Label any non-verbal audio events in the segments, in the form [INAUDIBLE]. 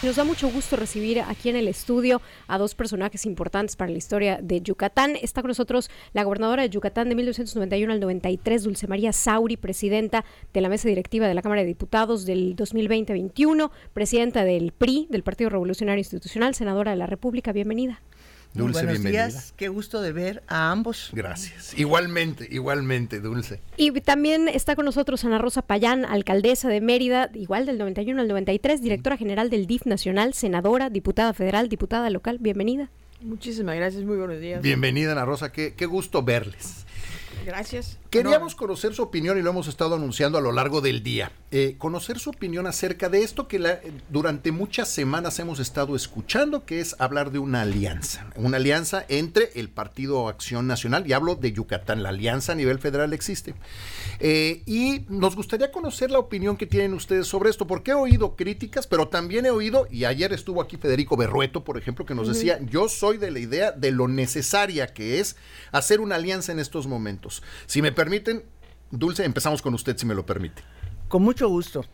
Nos da mucho gusto recibir aquí en el estudio a dos personajes importantes para la historia de Yucatán. Está con nosotros la gobernadora de Yucatán de 1991 al 93, Dulce María Sauri, presidenta de la mesa directiva de la Cámara de Diputados del 2020-21, presidenta del PRI, del Partido Revolucionario Institucional, senadora de la República. Bienvenida. Dulce, buenos días, qué gusto de ver a ambos. Gracias. Igualmente, igualmente, Dulce. Y también está con nosotros Ana Rosa Payán, alcaldesa de Mérida, igual del 91 al 93, directora general del DIF Nacional, senadora, diputada federal, diputada local. Bienvenida. Muchísimas gracias, muy buenos días. Bienvenida, Ana Rosa, qué, qué gusto verles. Gracias. Queríamos conocer su opinión y lo hemos estado anunciando a lo largo del día. Eh, conocer su opinión acerca de esto que la, durante muchas semanas hemos estado escuchando, que es hablar de una alianza. Una alianza entre el Partido Acción Nacional, y hablo de Yucatán, la alianza a nivel federal existe. Eh, y nos gustaría conocer la opinión que tienen ustedes sobre esto, porque he oído críticas, pero también he oído, y ayer estuvo aquí Federico Berrueto, por ejemplo, que nos decía, yo soy de la idea de lo necesaria que es hacer una alianza en estos momentos. Si me permiten, Dulce, empezamos con usted, si me lo permite. Con mucho gusto.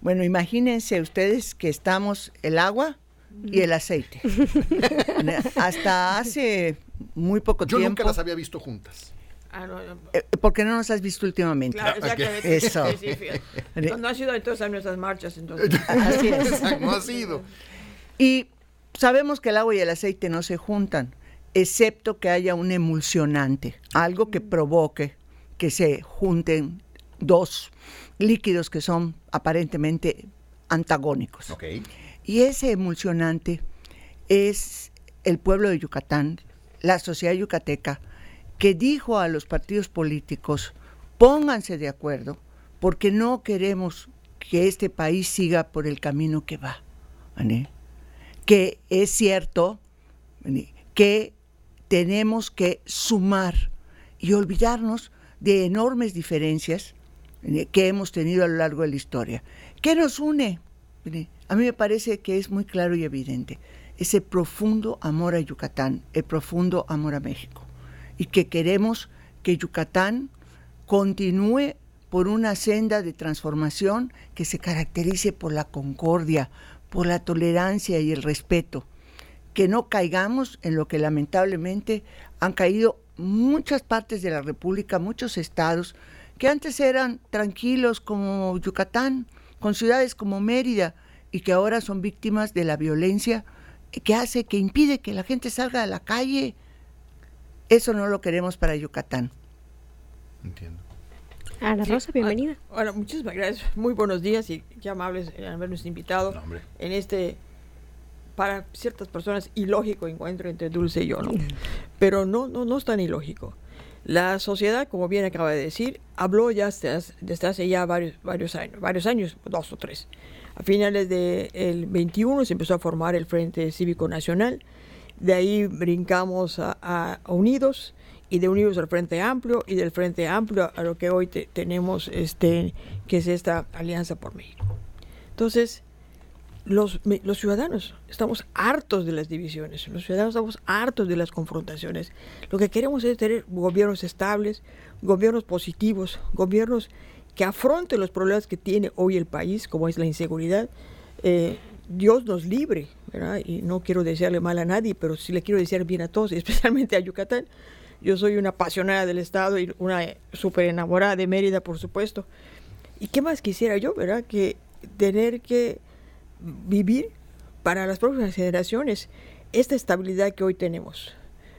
Bueno, imagínense ustedes que estamos el agua y el aceite. [LAUGHS] Hasta hace muy poco Yo tiempo. Yo nunca las había visto juntas. Ah, no, no. Eh, ¿Por qué no nos has visto últimamente? Claro, exactamente. Eso. Sí, no, no, ha sido entonces a nuestras marchas, entonces. [LAUGHS] Así es. no ha sido. Y sabemos que el agua y el aceite no se juntan, excepto que haya un emulsionante, algo que provoque que se junten dos líquidos que son aparentemente antagónicos. Okay. Y ese emulsionante es el pueblo de Yucatán, la sociedad yucateca, que dijo a los partidos políticos, pónganse de acuerdo, porque no queremos que este país siga por el camino que va. ¿vale? Que es cierto ¿vale? que tenemos que sumar y olvidarnos de enormes diferencias eh, que hemos tenido a lo largo de la historia. ¿Qué nos une? A mí me parece que es muy claro y evidente ese profundo amor a Yucatán, el profundo amor a México, y que queremos que Yucatán continúe por una senda de transformación que se caracterice por la concordia, por la tolerancia y el respeto, que no caigamos en lo que lamentablemente han caído muchas partes de la República, muchos estados, que antes eran tranquilos como Yucatán, con ciudades como Mérida, y que ahora son víctimas de la violencia que hace, que impide que la gente salga a la calle. Eso no lo queremos para Yucatán. Entiendo. Ana Rosa, sí, bienvenida. Bueno, muchísimas gracias. Muy buenos días y qué amables habernos invitado no, en este para ciertas personas ilógico encuentro entre Dulce y yo, ¿no? Pero no, no, no es tan ilógico. La sociedad, como bien acaba de decir, habló ya desde hace ya varios, varios años, varios años, dos o tres. A finales del de 21 se empezó a formar el Frente Cívico Nacional, de ahí brincamos a, a, a Unidos y de Unidos al Frente Amplio y del Frente Amplio a lo que hoy te, tenemos, este, que es esta Alianza por México. Entonces, los, los, ciudadanos estamos hartos de las divisiones, los ciudadanos estamos hartos de las confrontaciones. Lo que queremos es tener gobiernos estables, gobiernos positivos, gobiernos que afronten los problemas que tiene hoy el país, como es la inseguridad. Eh, Dios nos libre, ¿verdad? y no quiero desearle mal a nadie, pero sí le quiero desear bien a todos, [LAUGHS] especialmente a Yucatán. Yo soy una apasionada del Estado y una súper enamorada de Mérida, por supuesto. ¿Y qué más quisiera yo, verdad? Que tener que vivir para las próximas generaciones esta estabilidad que hoy tenemos.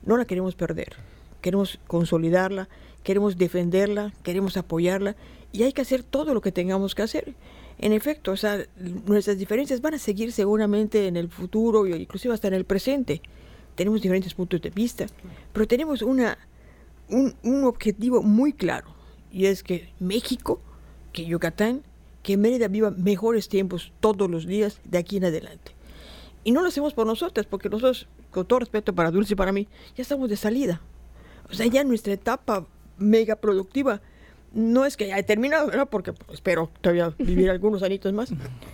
No la queremos perder, queremos consolidarla, queremos defenderla, queremos apoyarla y hay que hacer todo lo que tengamos que hacer. En efecto, o sea, nuestras diferencias van a seguir seguramente en el futuro e inclusive hasta en el presente. Tenemos diferentes puntos de vista, pero tenemos una, un, un objetivo muy claro y es que México, que Yucatán, que Mérida viva mejores tiempos todos los días de aquí en adelante. Y no lo hacemos por nosotras, porque nosotros, con todo respeto para Dulce y para mí, ya estamos de salida. O sea, ya nuestra etapa mega productiva no es que ya he terminado, ¿verdad? porque espero todavía vivir [LAUGHS] algunos añitos más.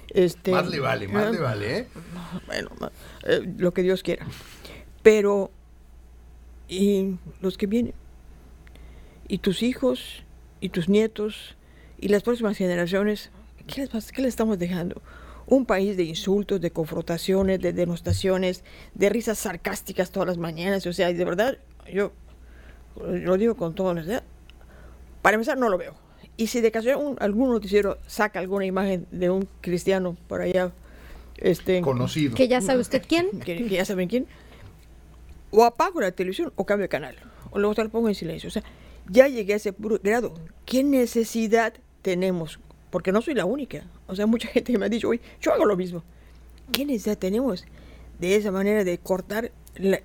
Este, más le vale, más le vale, ¿eh? Bueno, eh, lo que Dios quiera. Pero, y los que vienen, y tus hijos, y tus nietos, y las próximas generaciones, ¿qué les, ¿qué les estamos dejando? un país de insultos, de confrontaciones, de denostaciones, de risas sarcásticas todas las mañanas. O sea, de verdad, yo lo digo con toda honestidad, para empezar no lo veo. Y si de casualidad algún noticiero saca alguna imagen de un cristiano por allá, este, conocido, que ya sabe usted quién, [LAUGHS] que, ya saben quién, o apago la televisión o cambio de canal, o luego te lo pongo en silencio. O sea, ya llegué a ese grado. ¿Qué necesidad tenemos? Porque no soy la única. O sea, mucha [LAUGHS] gente me ha dicho, oye, yo hago lo mismo. ¿Qué necesidad tenemos de esa manera de cortar el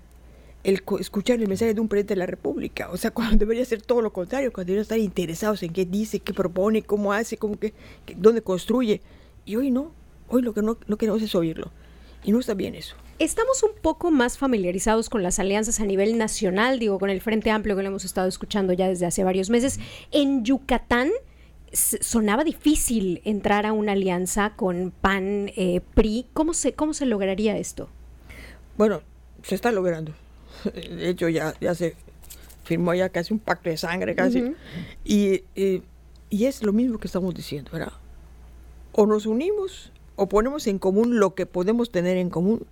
escuchar el mensaje de un presidente de la República? O sea, [LAUGHS] cuando debería ser todo lo contrario, cuando deberían estar interesados en qué dice, qué propone, cómo hace, cómo que, dónde construye. Y hoy no. Hoy lo que no, no queremos es oírlo. Y no está bien eso. Estamos un poco más familiarizados con las alianzas a nivel nacional, digo, con el Frente Amplio que lo hemos estado escuchando ya desde hace varios meses. En Yucatán sonaba difícil entrar a una alianza con PAN, eh, PRI. ¿Cómo se, ¿Cómo se lograría esto? Bueno, se está logrando. [LAUGHS] De hecho, ya, ya se firmó ya casi un pacto de sangre, casi. y, y es lo mismo que estamos diciendo, ¿verdad? O nos unimos o ponemos en común lo que podemos tener en común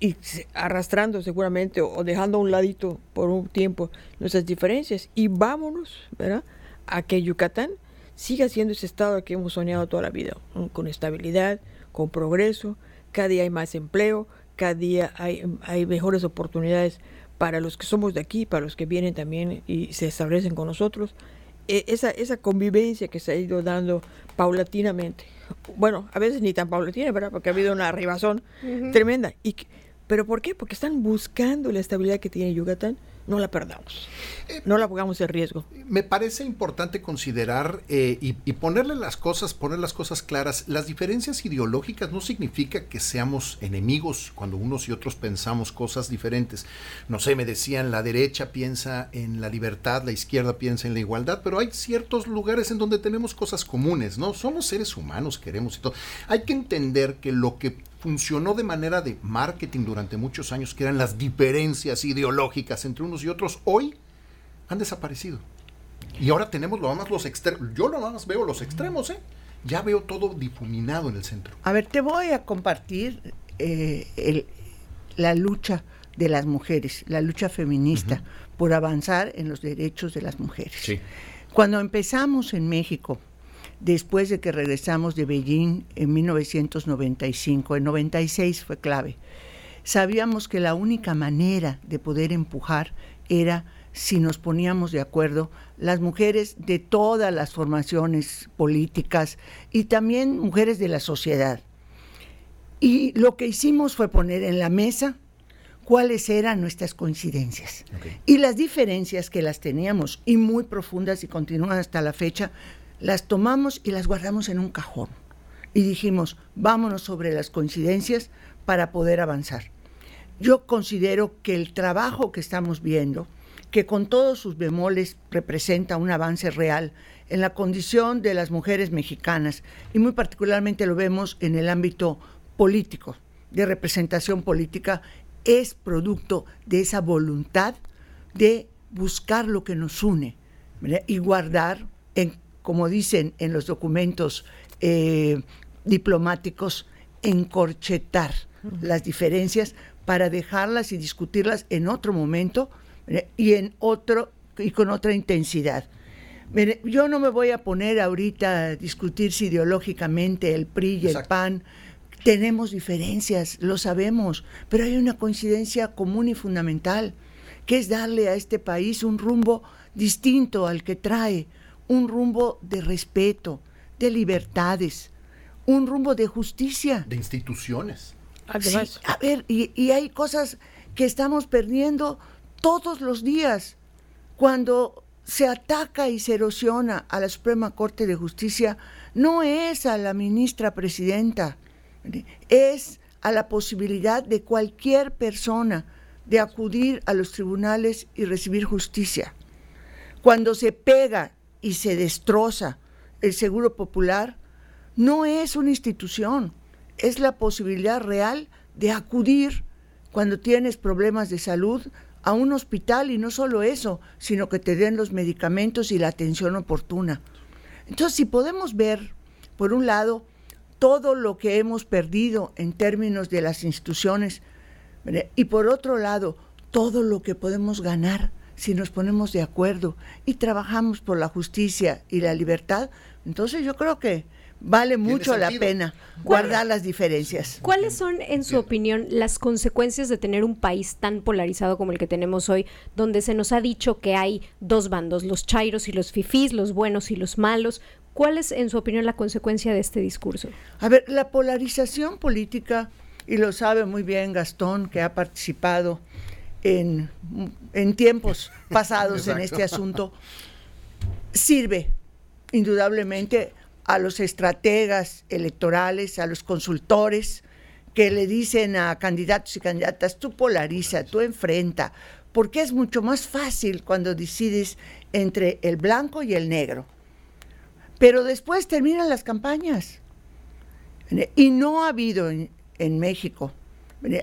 y arrastrando seguramente o dejando a un ladito por un tiempo nuestras diferencias y vámonos, ¿verdad? A que Yucatán siga siendo ese estado que hemos soñado toda la vida, con estabilidad, con progreso, cada día hay más empleo, cada día hay, hay mejores oportunidades para los que somos de aquí, para los que vienen también y se establecen con nosotros. E, esa, esa convivencia que se ha ido dando paulatinamente. Bueno, a veces ni tan paulatina, ¿verdad? Porque ha habido una arribazón tremenda. Y ¿Pero por qué? Porque están buscando la estabilidad que tiene Yucatán. No la perdamos. No la pongamos en riesgo. Me parece importante considerar eh, y, ponerle las cosas, poner las cosas claras. Las diferencias ideológicas no significa que seamos enemigos cuando unos y otros pensamos cosas diferentes. No sé, me decían, la derecha piensa en la libertad, la izquierda piensa en la igualdad, pero hay ciertos lugares en donde tenemos cosas comunes, ¿no? Somos seres humanos, queremos y todo. Hay que entender que lo que funcionó de manera de marketing durante muchos años, que eran las diferencias ideológicas entre unos y otros, hoy han desaparecido. Y ahora tenemos lo más los extremos. Yo lo más veo los extremos, ¿eh? Ya veo todo difuminado en el centro. A ver, te voy a compartir eh, la lucha de las mujeres, la lucha feminista por avanzar en los derechos de las mujeres. Cuando empezamos en México después de que regresamos de Beijing en 1995, en 96 fue clave. Sabíamos que la única manera de poder empujar era si nos poníamos de acuerdo las mujeres de todas las formaciones políticas y también mujeres de la sociedad. Y lo que hicimos fue poner en la mesa cuáles eran nuestras coincidencias. Y las diferencias que las teníamos, y muy profundas y continúan hasta la fecha, las tomamos y las guardamos en un cajón. Y dijimos, vámonos sobre las coincidencias para poder avanzar. Yo considero que el trabajo que estamos viendo, que con todos sus bemoles representa un avance real en la condición de las mujeres mexicanas, y muy particularmente lo vemos en el ámbito político, de representación política, es producto de esa voluntad de buscar lo que nos une y guardar en como dicen en los documentos eh, diplomáticos, encorchetar las diferencias para dejarlas y discutirlas en otro momento y en otro y con otra intensidad. yo no me voy a poner ahorita a discutir si ideológicamente el PRI y el PAN tenemos diferencias, lo sabemos, pero hay una coincidencia común y fundamental, que es darle a este país un rumbo distinto al que trae, un rumbo de respeto, de libertades, un rumbo de justicia. De instituciones. a ver, y, hay cosas que estamos perdiendo todos los días. Cuando se ataca y se erosiona a la Suprema Corte de Justicia, no es a la ministra presidenta, es a la posibilidad de cualquier persona de acudir a los tribunales y recibir justicia. Cuando se pega y se destroza el Seguro Popular, no es una institución, es la posibilidad real de acudir cuando tienes problemas de salud a un hospital y no solo eso, sino que te den los medicamentos y la atención oportuna. Entonces, si podemos ver, por un lado, todo lo que hemos perdido en términos de las instituciones y por otro lado, todo lo que podemos ganar si nos ponemos de acuerdo y trabajamos por la justicia y la libertad, entonces yo creo que vale mucho la pena guardar las diferencias. ¿Cuáles son, en su opinión, las consecuencias de tener un país tan polarizado como el que tenemos hoy, donde se nos ha dicho que hay dos bandos, los chairos y los fifís, los buenos y los malos? ¿Cuál es, en su opinión, la consecuencia de este discurso? A ver, la polarización política, y lo sabe muy bien Gastón, que ha participado en, en tiempos [LAUGHS] pasados en este asunto, sirve indudablemente a los estrategas electorales, a los consultores, que le dicen a candidatos y candidatas, tú polariza, tú enfrenta, porque es mucho más fácil cuando decides entre el blanco y el negro. Pero después terminan las campañas. Y no ha habido en, en México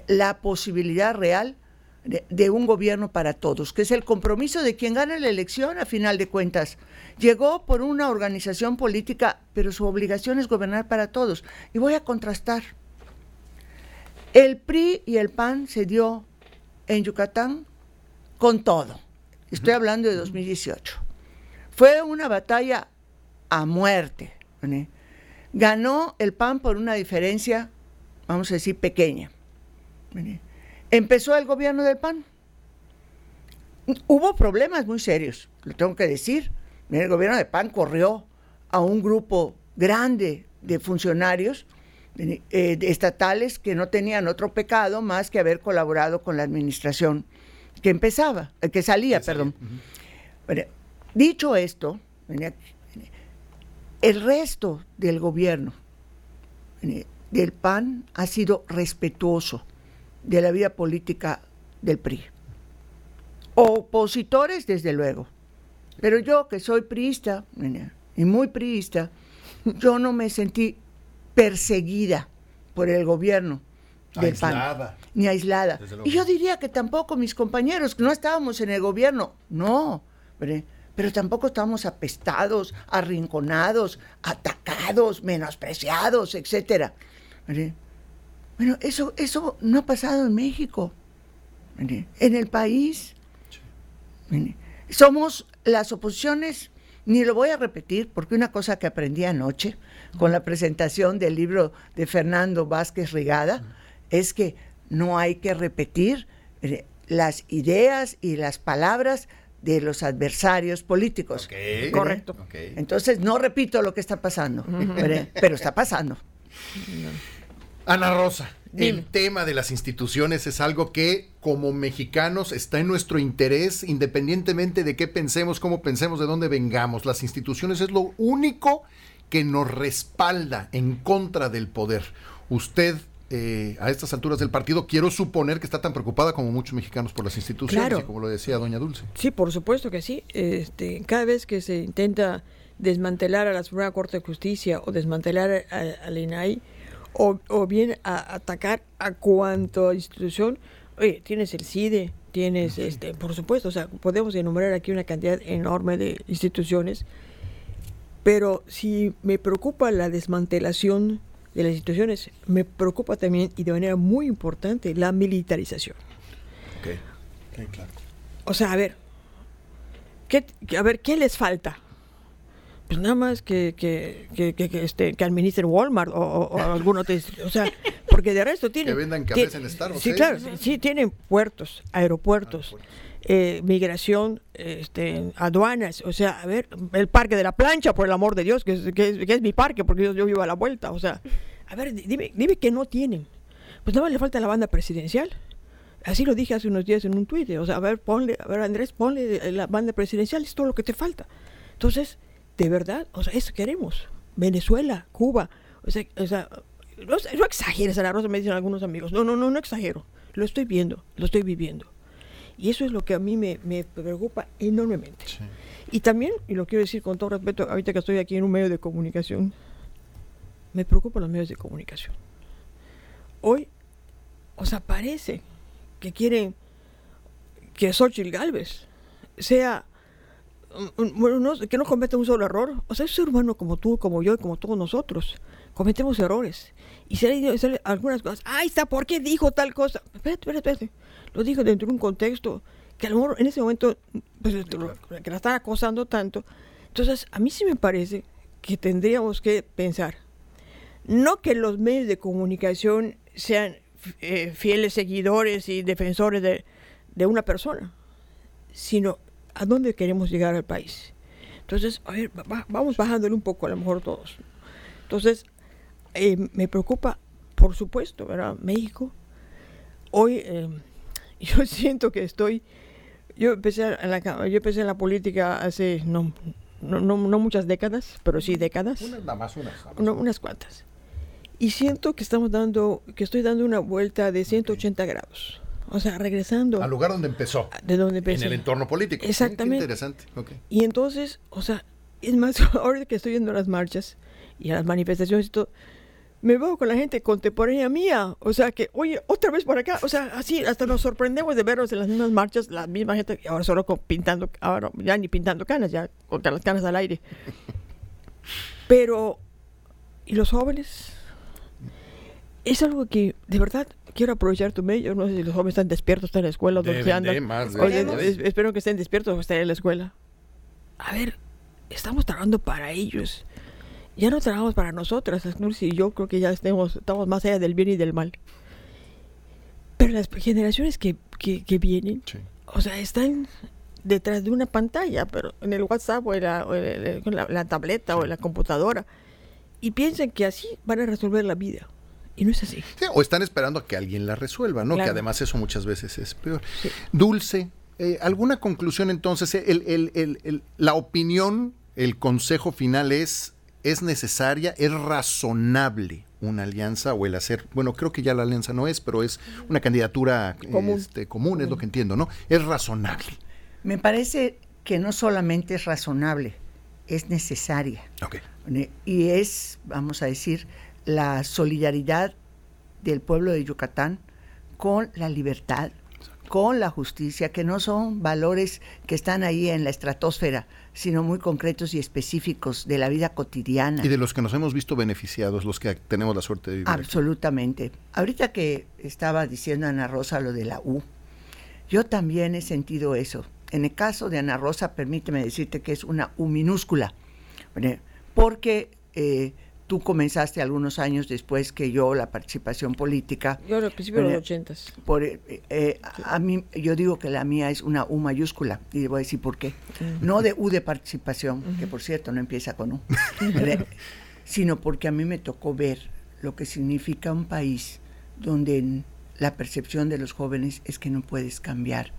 la posibilidad real de, un gobierno para todos, que es el compromiso de quien gana la elección a final de cuentas. Llegó por una organización política, pero su obligación es gobernar para todos. Y voy a contrastar. El PRI y el PAN se dio en Yucatán con todo. Estoy hablando de 2018. Fue una batalla a muerte. Ganó el PAN por una diferencia, vamos a decir, pequeña empezó el gobierno del PAN. Hubo problemas muy serios, lo tengo que decir. El gobierno del PAN corrió a un grupo grande de funcionarios eh, estatales que no tenían otro pecado más que haber colaborado con la administración que empezaba, eh, que salía, perdón. dicho esto, el resto del gobierno del PAN ha sido respetuoso de la vida política del PRI. Opositores, desde luego. Pero yo, que soy priista, y muy priista, yo no me sentí perseguida por el gobierno del aislada. PAN, ni aislada. Y yo diría que tampoco mis compañeros, que no estábamos en el gobierno, no, pero tampoco estábamos apestados, arrinconados, atacados, menospreciados, etcétera. Bueno, eso, eso no ha pasado en México, en el país. Somos las oposiciones, ni lo voy a repetir, porque una cosa que aprendí anoche con la presentación del libro de Fernando Vázquez Rigada es que no hay que repetir las ideas y las palabras de los adversarios políticos. Correcto. Entonces, no repito lo que está pasando, pero está pasando. Ana Rosa, el tema de las instituciones es algo que como mexicanos está en nuestro interés, independientemente de qué pensemos, cómo pensemos, de dónde vengamos. Las instituciones es lo único que nos respalda en contra del poder. Usted eh, a estas alturas del partido, quiero suponer que está tan preocupada como muchos mexicanos por las instituciones, como lo decía doña Dulce. Sí, por supuesto que sí. Este, cada vez que se intenta desmantelar a la Suprema Corte de Justicia o desmantelar al INAI, o, bien a atacar a cuanto institución. Oye, tienes el CIDE, tienes, este, por supuesto, o sea, podemos enumerar aquí una cantidad enorme de instituciones, pero si me preocupa la desmantelación de las instituciones, me preocupa también, y de manera muy importante, la militarización. Ok, claro. O sea, a ver, ¿qué, a ver, ¿qué les falta? Pues nada más que, que, que, que, este, que administren Walmart o, o, algún otro. O sea, porque de resto tienen. Que vendan cafés en Starbucks. Sí, claro, sí, tienen puertos, aeropuertos. Eh, migración, este, aduanas, o sea, a ver, el parque de la plancha, por el amor de Dios, que es, que es, mi parque, porque yo, yo, vivo a la vuelta, o sea, a ver, dime, dime que no tienen. Pues nada más le falta la banda presidencial. Así lo dije hace unos días en un tuit, o sea, a ver, ponle, a ver, Andrés, ponle la banda presidencial, es todo lo que te falta. Entonces, de verdad, o sea, eso queremos. Venezuela, Cuba, o sea, o sea no, no exageres, Ana Rosa, me dicen algunos amigos. No, no, no, no exagero. Lo estoy viendo, lo estoy viviendo. Y eso es lo que a mí me, me preocupa enormemente. Y también, y lo quiero decir con todo respeto, ahorita que estoy aquí en un medio de comunicación, me preocupan los medios de comunicación. Hoy, o sea, parece que quieren que Xochitl Galvez sea bueno, que no cometa un solo error. O sea, un ser humano como tú, como yo y como todos nosotros. cometemos errores. Y salen algunas cosas. Ahí está, ¿por qué dijo tal cosa? Espérate, espérate, espérate. Lo dijo dentro de un contexto que a lo mejor en ese momento, pues, que la están acosando tanto. Entonces, a mí sí me parece que tendríamos que pensar, no que los medios de comunicación sean eh, fieles seguidores y defensores de, de una persona, sino a dónde queremos llegar al país. Entonces, a ver, vamos bajándole un poco a lo mejor todos. Entonces, eh, me preocupa, por supuesto, ¿verdad? México. Hoy eh, [LAUGHS] yo siento que estoy, yo empecé, en la, yo empecé en la política hace no, no, no, muchas décadas, pero sí décadas. Unas nada más, unas. unas cuantas. Y siento que estamos dando, que estoy dando una vuelta de 180 grados. O sea, regresando. Al lugar donde empezó. De donde empezó. En el entorno político. Exactamente. interesante. Y entonces, o sea, es más, [LAUGHS] ahora que estoy viendo las marchas y a las manifestaciones y todo, me veo con la gente contemporánea mía. O sea, que, oye, otra vez por acá. O sea, así, hasta nos sorprendemos de vernos en las mismas marchas, la misma gente, ahora solo pintando, ahora ya ni pintando canas, ya con las canas al aire. [LAUGHS] Pero, ¿y los jóvenes? Es algo que, de verdad, quiero aprovechar tu medio. No sé si los jóvenes están despiertos, están en la escuela, donde se andan. espero que estén despiertos o estén en la escuela. A ver, estamos trabajando para ellos ya no trabajamos para nosotras, y yo creo que ya estamos, estamos más allá del bien y del mal. Pero las generaciones que, que, vienen, o sea, están detrás de una pantalla, pero en el WhatsApp o en la, tableta o en la computadora, y piensan que así van a resolver la vida. Y no es así. o están esperando a que alguien la resuelva, ¿no? Que además eso muchas veces es peor. Dulce, eh, ¿alguna conclusión entonces? el, la opinión, el consejo final es es necesaria, es razonable una alianza o el hacer, bueno, creo que ya la alianza no es, pero es una candidatura común, este, común, es lo que entiendo, ¿no? Es razonable. Me parece que no solamente es razonable, es necesaria. Y es, vamos a decir, la solidaridad del pueblo de Yucatán con la libertad, con la justicia, que no son valores que están ahí en la estratosfera, sino muy concretos y específicos de la vida cotidiana. Y de los que nos hemos visto beneficiados, los que tenemos la suerte de vivir. Absolutamente. Ahorita que estaba diciendo Ana Rosa lo de la U, yo también he sentido eso. En el caso de Ana Rosa, permíteme decirte que es una U minúscula, porque eh, tú comenzaste algunos años después que yo la participación política. Yo al principio de los ochentas. Por, eh, eh, a mí, yo digo que la mía es una U mayúscula y le voy a decir por qué. No de U de participación, que por cierto no empieza con U, [LAUGHS] sino porque a mí me tocó ver lo que significa un país donde la percepción de los jóvenes es que no puedes cambiar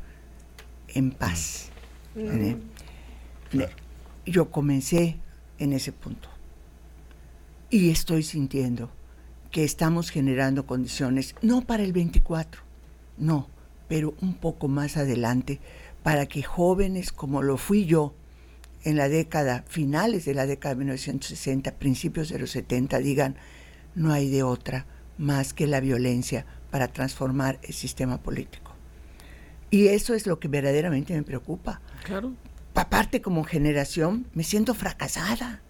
en paz. Yo comencé en ese punto y estoy sintiendo que estamos generando condiciones, no para el 24, no, pero un poco más adelante, para que jóvenes como lo fui yo en la década, finales de la década de 1960, principios de los 70, digan, no hay de otra más que la violencia para transformar el sistema político. Y eso es lo que verdaderamente me preocupa. Claro. Aparte, como generación, me siento fracasada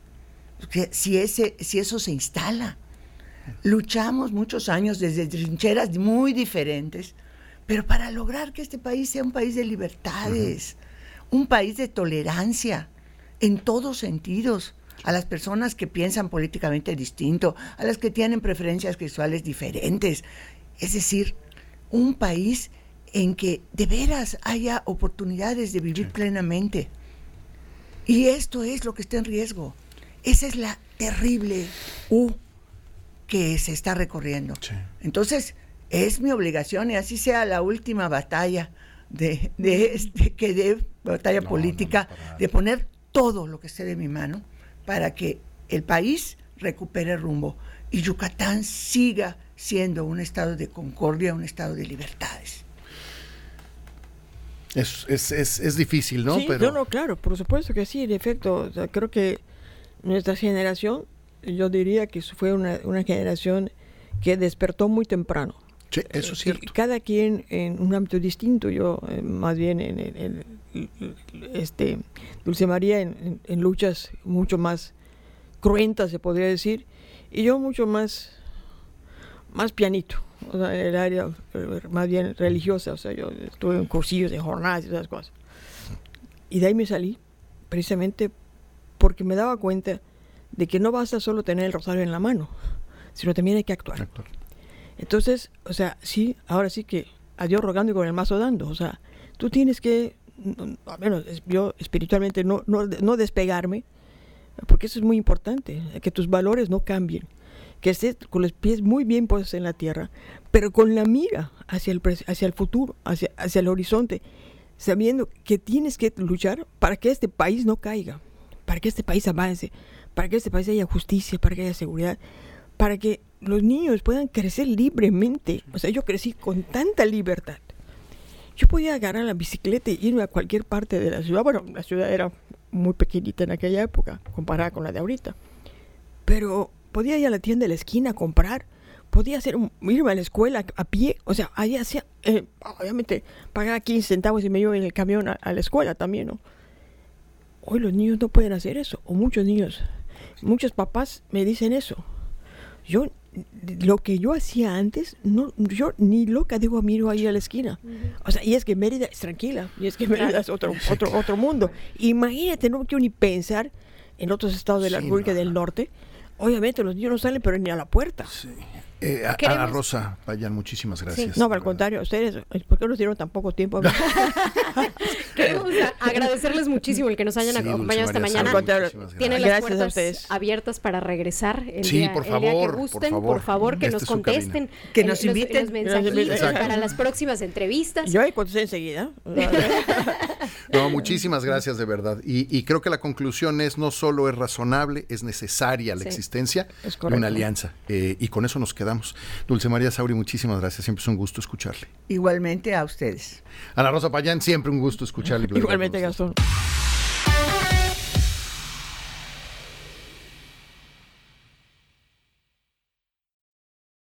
si, ese, si eso se instala. Luchamos muchos años desde trincheras muy diferentes, pero para lograr que este país sea un país de libertades, un país de tolerancia, en todos sentidos, a las personas que piensan políticamente distinto, a las que tienen preferencias sexuales diferentes. Es decir, un país en que de veras haya oportunidades de vivir plenamente. Y esto es lo que está en riesgo. Esa es la terrible U que se está recorriendo. Entonces, es mi obligación, y así sea la última batalla de, este, que de batalla política, de poner todo lo que esté de mi mano para que el país recupere rumbo y Yucatán siga siendo un estado de concordia, un estado de libertades. Es, es, difícil, ¿no? Sí, no, no, claro, por supuesto que sí, en efecto. creo que nuestra generación, yo diría que fue una, generación que despertó muy temprano. Sí, eso es cierto. Cada quien en un ámbito distinto, yo eh, más bien en, este Dulce María en, luchas mucho más cruentas, se podría decir, Y yo mucho más, más pianito, o sea, en el área eh, más bien religiosa, o sea, yo estuve en cursillos de jornadas y esas cosas. Y de ahí me salí, precisamente porque me daba cuenta de que no basta solo tener el rosario en la mano, sino también hay que actuar. Entonces, o sea, sí, ahora sí que a Dios rogando y con el mazo dando, o sea, tú tienes que, al menos yo espiritualmente, no, no, no despegarme, porque eso es muy importante, que tus valores no cambien, que estés con los pies muy bien puestos en la tierra, pero con la mira hacia el, hacia el futuro, hacia, hacia el horizonte, sabiendo que tienes que luchar para que este país no caiga, para que este país avance, para que este país haya justicia, para que haya seguridad, para que los niños puedan crecer libremente. O sea, yo crecí con tanta libertad. Yo podía agarrar la bicicleta e irme a cualquier parte de la ciudad. Bueno, la ciudad era muy pequeñita en aquella época, comparada con la de ahorita. Pero podía ir a la tienda de la esquina a comprar, podía hacer irme a la escuela a, pie, o sea, ahí hacía, eh, obviamente, pagaba 15 centavos y me iba en el camión a, la escuela también, ¿no? Hoy los niños no pueden hacer eso, o muchos niños, muchos papás me dicen eso. Yo lo que yo hacía antes, no, yo ni loca digo miro ahí a la esquina. O sea, y es que Mérida es tranquila, y es que Mérida es otro, otro, otro mundo. Imagínate, no quiero ni pensar en otros estados de la República del Norte. Obviamente los niños no salen, pero ni a la puerta. Sí. Eh, a, Rosa, vayan, muchísimas gracias. No, al contrario, ustedes, ¿por qué nos dieron tan poco tiempo? [LAUGHS] [LAUGHS] Queremos agradecerles muchísimo el que nos hayan acompañado esta mañana. Tienen las puertas abiertas para regresar el, día, por favor, que gusten. Por favor, que nos contesten. Que nos inviten. para las próximas entrevistas. Yo ahí contesté enseguida. [LAUGHS] no, muchísimas gracias de verdad. Y, creo que la conclusión es no solo es razonable, es necesaria la existencia de una alianza. Eh, y con eso nos quedamos Dulce María Sauri, muchísimas gracias. Siempre es un gusto escucharle. Igualmente a ustedes. Ana Rosa Payán, siempre un gusto escucharle. [LAUGHS] Igualmente, Gastón.